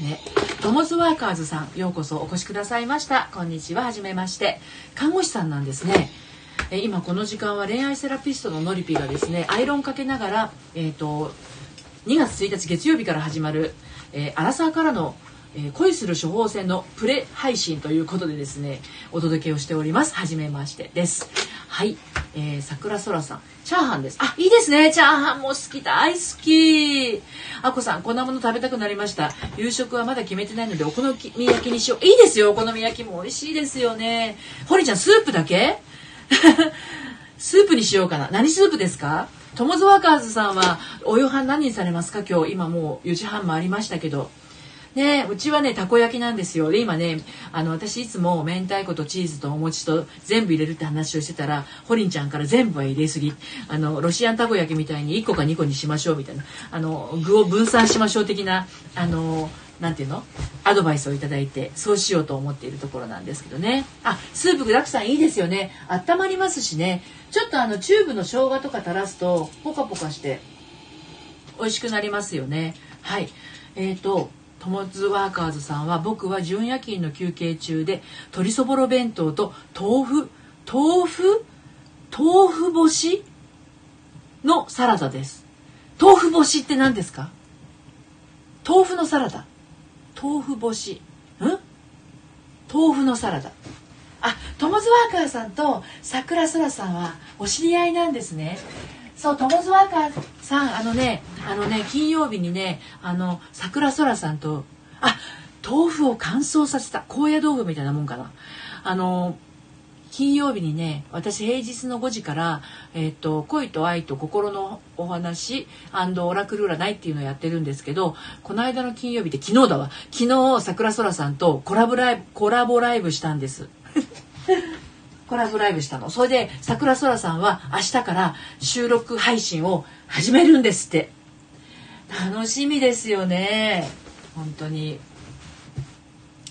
ね、トモズワーカーズさんようこそお越しくださいました。こんにちははじめまして。看護師さんなんですね。え今この時間は恋愛セラピストののりぴがですねアイロンかけながらえっ、ー、と2月1日月曜日から始まる、えー、アラサーからのえー、恋する処方箋のプレ配信ということでですねお届けをしております。はじめましてです。はい、えー、桜空さん。チャーハンです。あいいですね。チャーハンも好き。大好き。あこさんこんなもの食べたくなりました。夕食はまだ決めてないのでお好み焼きにしよう。いいですよ。お好み焼きも美味しいですよね。堀ちゃんスープだけ？スープにしようかな。何スープですか？トモズワーカーズさんはお夕飯何にされますか？今日。今もう4時半もありましたけど。ねうちはねたこ焼きなんですよ。で今ねあの私いつも明太子とチーズとお餅と全部入れるって話をしてたらホリンちゃんから全部は入れすぎ。あのロシアンたこ焼きみたいに1個か2個にしましょうみたいな。あの具を分散しましょう的なあのなていうの？アドバイスをいただいてそうしようと思っているところなんですけどね。あスープ具だくさんいいですよね。温まりますしね。ちょっとあのチューブの生姜とか垂らすとポカポカして美味しくなりますよね。はい。えーとトモズワーカーズさんは僕は準夜勤の休憩中で鶏そぼろ弁当と豆腐豆腐？豆腐干し？のサラダです。豆腐干しって何ですか？豆腐のサラダ。豆腐干し。ん？豆腐のサラダ。あトモズワーカーさんと桜空さんはお知り合いなんですね。そうトモズワーカーさんあのねあのね金曜日にねあの桜空さんとあ豆腐を乾燥させた高野豆腐みたいなもんかな。あの金曜日にね私平日の5時から「えーと、恋と愛と心のお話オラクル占い」っていうのをやってるんですけどこの間の金曜日って昨日だわ。昨日桜空さんとコラボライブコラボライブしたんです。コラボライブしたの。それで桜空さんは明日から収録配信を始めるんですって。楽しみですよね。本当に。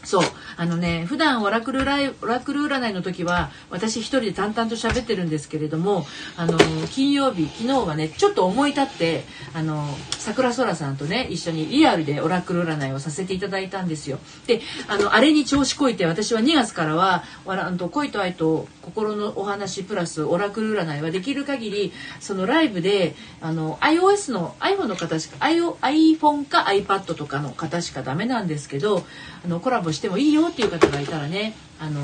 そう。あのね普段オラクルライオラクル占いの時は私一人で淡々と喋ってるんですけれどもあの金曜日昨日はねちょっと思い立ってあの桜空さんとね一緒にリアルでオラクル占いをさせていただいたんですよ。であのあれに調子こいて私は2月からは恋と愛と心のお話プラスオラクル占いはできる限りそのライブであの iOS の iPhone の方しか iPhone か iPad とかの方しかダメなんですけどあのコラボしてもいいよっていう方がいたらねあの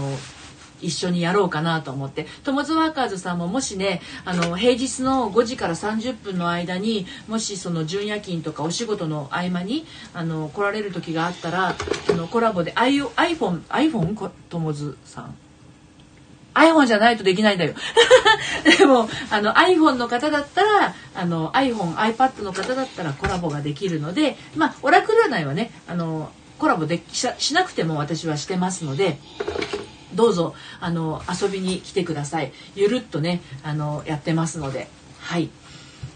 一緒にやろうかなと思ってトモズワーカーズさんももしねあの平日の5時から30分の間にもしその準夜勤とかお仕事の合間にあの来られる時があったらあのコラボで iPhone iPhone トモズさん iPhone じゃないとできないんだよ。でも、あの iPhone の方だったら、あの iPhone、iPad の方だったらコラボができるので、まあ、オラクル占いはね、あの、コラボでししなくても私はしてますので、どうぞ、あの、遊びに来てください。ゆるっとね、あの、やってますので、はい。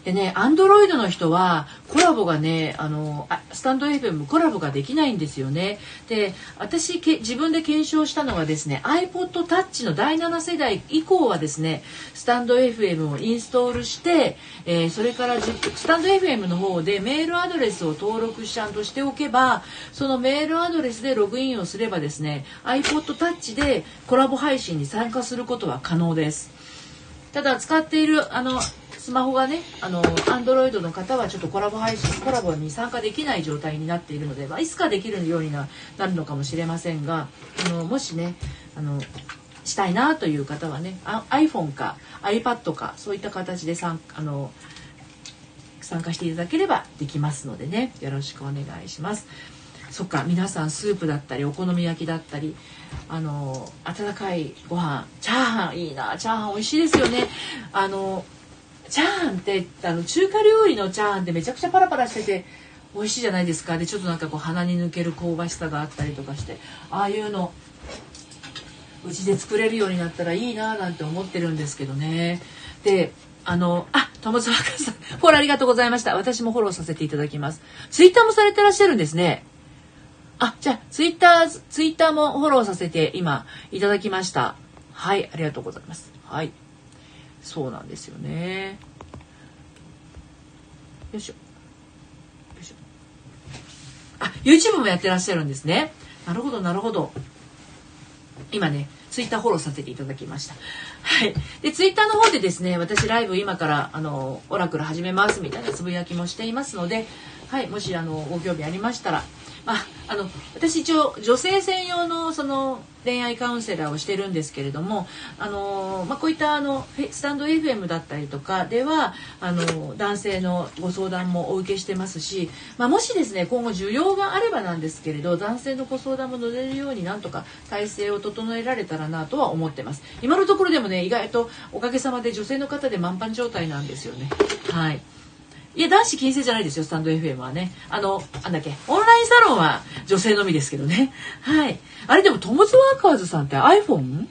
でね、アンドロイドの人はコラボがね、あの、スタンド FM コラボができないんですよね。で、私け自分で検証したのはですね、iPod Touch の第7世代以降はですね、スタンド FM をインストールして、えー、それからスタンド FM の方でメールアドレスを登録しちゃんとしておけば、そのメールアドレスでログインをすればですね、iPod Touch でコラボ配信に参加することは可能です。ただ使っているあのスマホがねあのアンドロイドの方はちょっとコラボ配信コラボに参加できない状態になっているので、まあ、いつかできるようになるのかもしれませんがあのもしねあのしたいなという方はね iPhone か iPad かそういった形で参あの参加していただければできますのでねよろしくお願いします。そっか皆さんスープだったりお好み焼きだったりあの温かいご飯チャーハンいいなチャーハン美味しいですよねあのチャーンってあの中華料理のチャーンってめちゃくちゃパラパラしてて美味しいじゃないですか。でちょっとなんかこう鼻に抜ける香ばしさがあったりとかしてああいうのうちで作れるようになったらいいななんて思ってるんですけどね。であのあ友沢さんフォローありがとうございました。私もフォローさせていただきます。ツイッターもされてらっしゃるんですね。あじゃあツイッターツイッターもフォローさせて今いただきました。はいありがとうございます。はい。そうなんですよね。よいしょ。よいしょ。あ YouTube もやってらっしゃるんですね。なるほどなるほど。今ねツイッターフォローさせていただきました。はい。で、ツイッターの方でですね、私ライブ今から、あの、オラクル始めますみたいなつぶやきもしていますので、はい、もし、あの、ご興味ありましたら、まあ、あの私一応女性専用のその恋愛カウンセラーをしてるんですけれどもあの、まあ、こういったあのスタンド FM だったりとかではあの男性のご相談もお受けしてますし、まあ、もしですね今後需要があればなんですけれど男性のご相談も乗れるようになんとか体制を整えられたらなとは思ってます。今のところでもね意外とおかげさまで女性の方で満帆状態なんですよね。はい。いや、男子禁制じゃないですよ、スタンド FM はね。あの、なんだっけ、オンラインサロンは女性のみですけどね。はい。あれでも、トモズワーカーズさんって iPhone?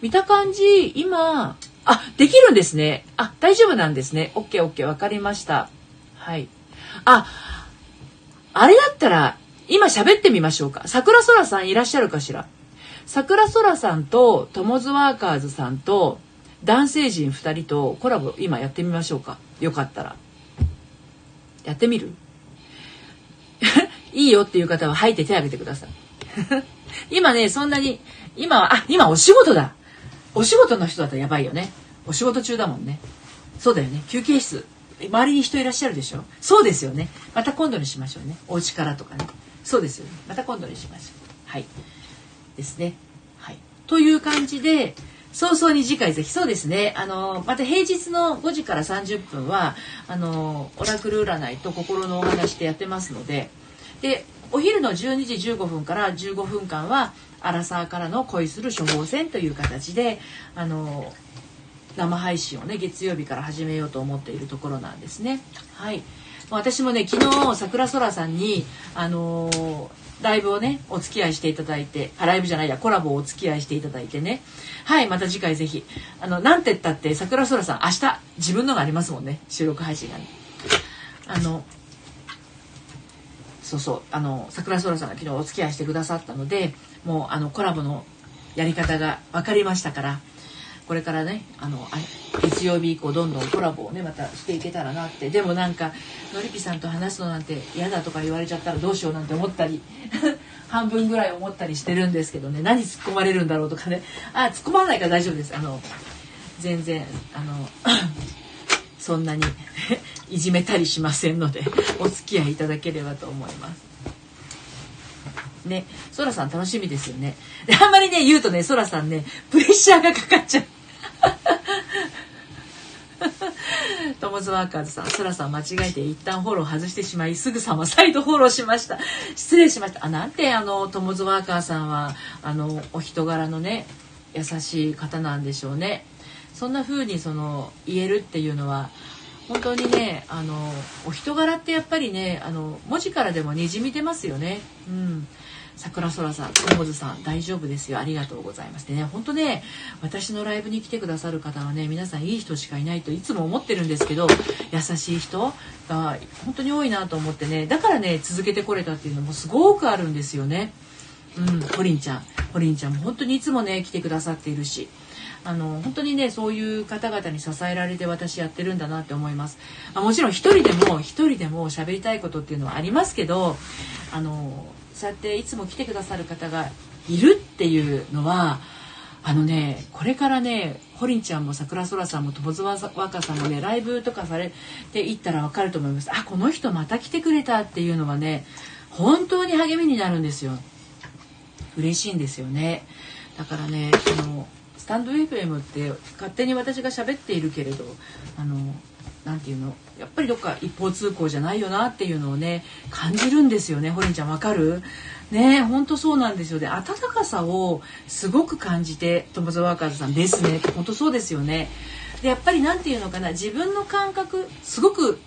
見た感じ、今、あ、できるんですね。あ、大丈夫なんですね。オッケーオッケー、わかりました。はい。あ、あれだったら、今喋ってみましょうか。桜空さんいらっしゃるかしら？桜空さんと、トモズワーカーズさんと、男性陣2人とコラボ今やってみましょうか。よかったら。やってみる？いいよっていう方は吐いて手挙げてください。今ねそんなに今はあ今お仕事だ。お仕事の人だったらやばいよね。お仕事中だもんね。そうだよね。休憩室。周りに人いらっしゃるでしょ？そうですよね。また今度にしましょうね。お家からとかね。そうですよね。また今度にしましょう。はい。ですね。はい。という感じで早々に次回ぜひ。そうですね。あのまた平日の5時から30分はあのオラクル占いと心のお話でやってますので。でお昼の12時15分から15分間はアラサーからの恋する処方箋という形であの生配信をね月曜日から始めようと思っているところなんですね。はい。私もね昨日桜空さんにあのライブをねお付き合いしていただいてあライブじゃないやコラボをお付き合いしていただいてね。はいまた次回ぜひ。あのなんて言ったって桜空さん明日自分のがありますもんね収録配信がね。あのそうそうあの桜空さんが昨日お付き合いしてくださったのでもうあのコラボのやり方が分かりましたからこれからねあの月曜日以降どんどんコラボをねまたしていけたらなってでもなんかのりぴさんと話すのなんて嫌だとか言われちゃったらどうしようなんて思ったり 半分ぐらい思ったりしてるんですけどね何突っ込まれるんだろうとかねあ突っ込まないから大丈夫ですあの全然あの そんなに いじめたりしませんのでお付き合いいただければと思います。ね、そらさん楽しみですよね。であんまりね言うとねそらさんねプレッシャーがかかっちゃう。トモズワーカーズさん、そらさん間違えて一旦フォロー外してしまい、すぐさま再度フォローしました。失礼しました。あ、なんてあの、トモズワーカーさんは、あの、お人柄のね、優しい方なんでしょうね。そんな風にその、言えるっていうのは、本当にねあのお人柄ってやっぱりねあの文字からでもにじみ出ますよね。うん桜空さん、ともずさん、大丈夫ですよ。ありがとうございます。でね、本当ね、私のライブに来てくださる方はね、皆さんいい人しかいないといつも思ってるんですけど、優しい人が本当に多いなと思ってね、だからね、続けてこれたっていうのもすごくあるんですよね。うん、ホリンちゃん。ホリンちゃんも本当にいつもね、来てくださっているし。あの本当にねそういう方々に支えられて私やってるんだなって思います。あもちろん一人でも一人でも喋りたいことっていうのはありますけどあのそうやっていつも来てくださる方がいるっていうのはあのねこれからねホリンちゃんも桜空さんも友沢若さんもねライブとかされていったら分かると思います。あこの人また来てくれたっていうのはね本当に励みになるんですよ。嬉しいんですよね。だからねあのスタンド FM って勝手に私が喋っているけれどあのなんていうの？やっぱりどっか一方通行じゃないよなっていうのをね感じるんですよね。ホリンちゃんわかる？ね本当そうなんですよね。温かさをすごく感じてトムズワーカーズさんですね。本当そうですよね。でやっぱりなんていうのかな？自分の感覚すごく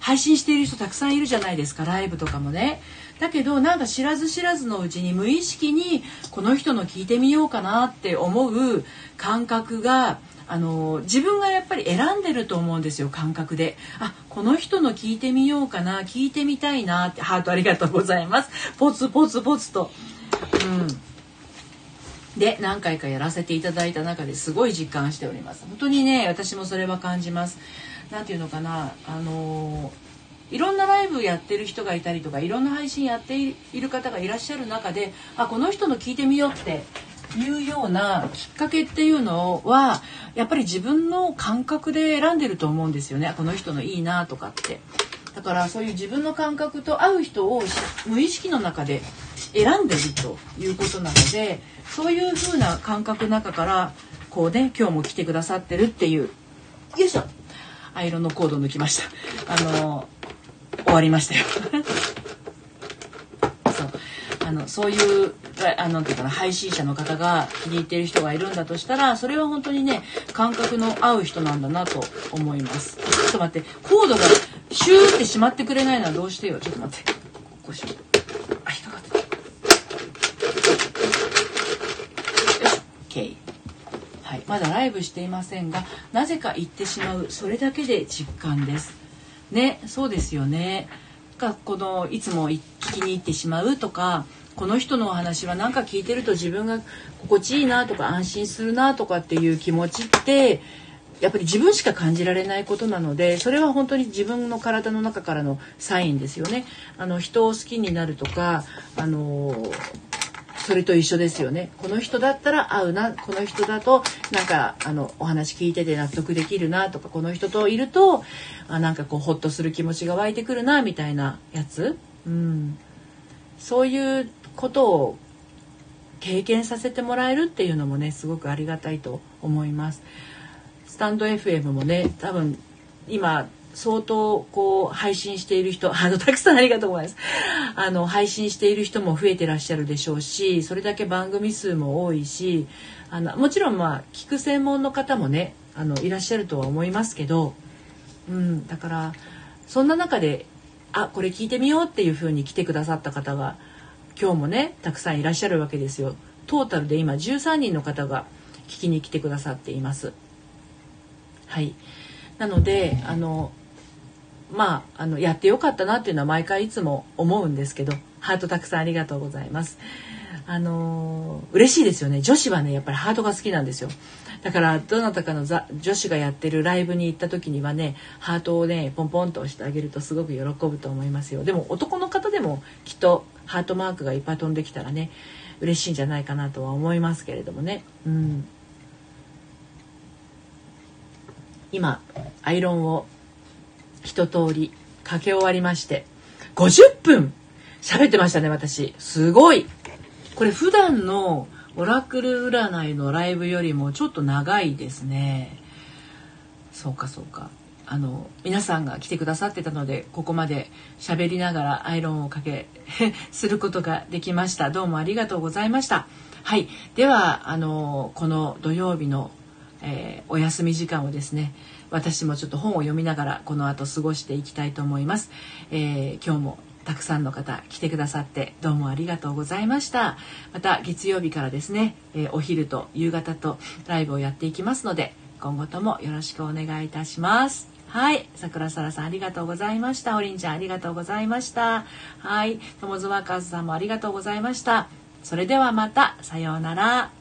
配信している人たくさんいるじゃないですか。ライブとかもね。だけどなんか知らず知らずのうちに無意識にこの人の聞いてみようかなって思う感覚があの自分がやっぱり選んでると思うんですよ感覚で。あこの人の聞いてみようかな聞いてみたいなってハートありがとうございます。ポツポツポツと。うん。で何回かやらせていただいた中ですごい実感しております。本当にね私もそれは感じます。なんていうのかなあのいろんなライブやってる人がいたりとかいろんな配信やっている方がいらっしゃる中であこの人の聞いてみようっていうようなきっかけっていうのはやっぱり自分の感覚で選んでると思うんですよね。この人のいいなとかって。だからそういう自分の感覚と合う人を無意識の中で選んでるということなのでそういう風な感覚の中からこうね今日も来てくださってるっていう。よいしょ。アイロンのコード抜きました。あの終わりましたよ。そう。あのそういうあのかな配信者の方が気に入ってる人がいるんだとしたらそれは本当にね感覚の合う人なんだなと思います。ちょっと待ってコードがシューってしまってくれないのはどうしてよ？ちょっと待って。こうしよう。あ引っかかったよし OK はいまだライブしていませんがなぜか行ってしまうそれだけで実感です。ねそうですよね。がこのいつも聞きに行ってしまうとかこの人のお話は何か聞いてると自分が心地いいなとか安心するなとかっていう気持ちってやっぱり自分しか感じられないことなのでそれは本当に自分の体の中からのサインですよね。あの人を好きになるとかあのそれと一緒ですよね。この人だったら合うなこの人だとなんかあのお話聞いてて納得できるなとかこの人といるとあなんかこうホッとする気持ちが湧いてくるなみたいなやつ、うん、そういうことを経験させてもらえるっていうのもねすごくありがたいと思います。スタンド FM もね多分今相当こう配信している人あのたくさんありがとうございますあの配信している人も増えてらっしゃるでしょうしそれだけ番組数も多いしあのもちろんまあ聞く専門の方もねあのいらっしゃるとは思いますけど、うん、だからそんな中であこれ聞いてみようっていうふうに来てくださった方が今日もねたくさんいらっしゃるわけですよ。トータルで今13人の方が聞きに来てくださっています。はい。なのであのまああのやってよかったなっていうのは毎回いつも思うんですけどハートたくさんありがとうございます。あの嬉しいですよね。女子はねやっぱりハートが好きなんですよ。だからどなたかの女子がやってるライブに行った時にはねハートをねポンポンと押してあげるとすごく喜ぶと思いますよ。でも男の方でもきっとハートマークがいっぱい飛んできたらね嬉しいんじゃないかなとは思いますけれどもね。うん。今アイロンを一通りかけ終わりまして50分喋ってましたね私。すごい。これ普段のオラクル占いのライブよりもちょっと長いですね。そうかそうか。あの皆さんが来てくださってたのでここまで喋りながらアイロンをかけすることができました。どうもありがとうございました。はい。ではあのこの土曜日の、えー、お休み時間をですね私もちょっと本を読みながらこの後過ごしていきたいと思います、えー、今日もたくさんの方来てくださってどうもありがとうございました。また月曜日からですね、えー、お昼と夕方とライブをやっていきますので今後ともよろしくお願いいたします。はい桜空さんありがとうございました。おりんちゃんありがとうございました。はい友津若さんもありがとうございました。それではまたさようなら。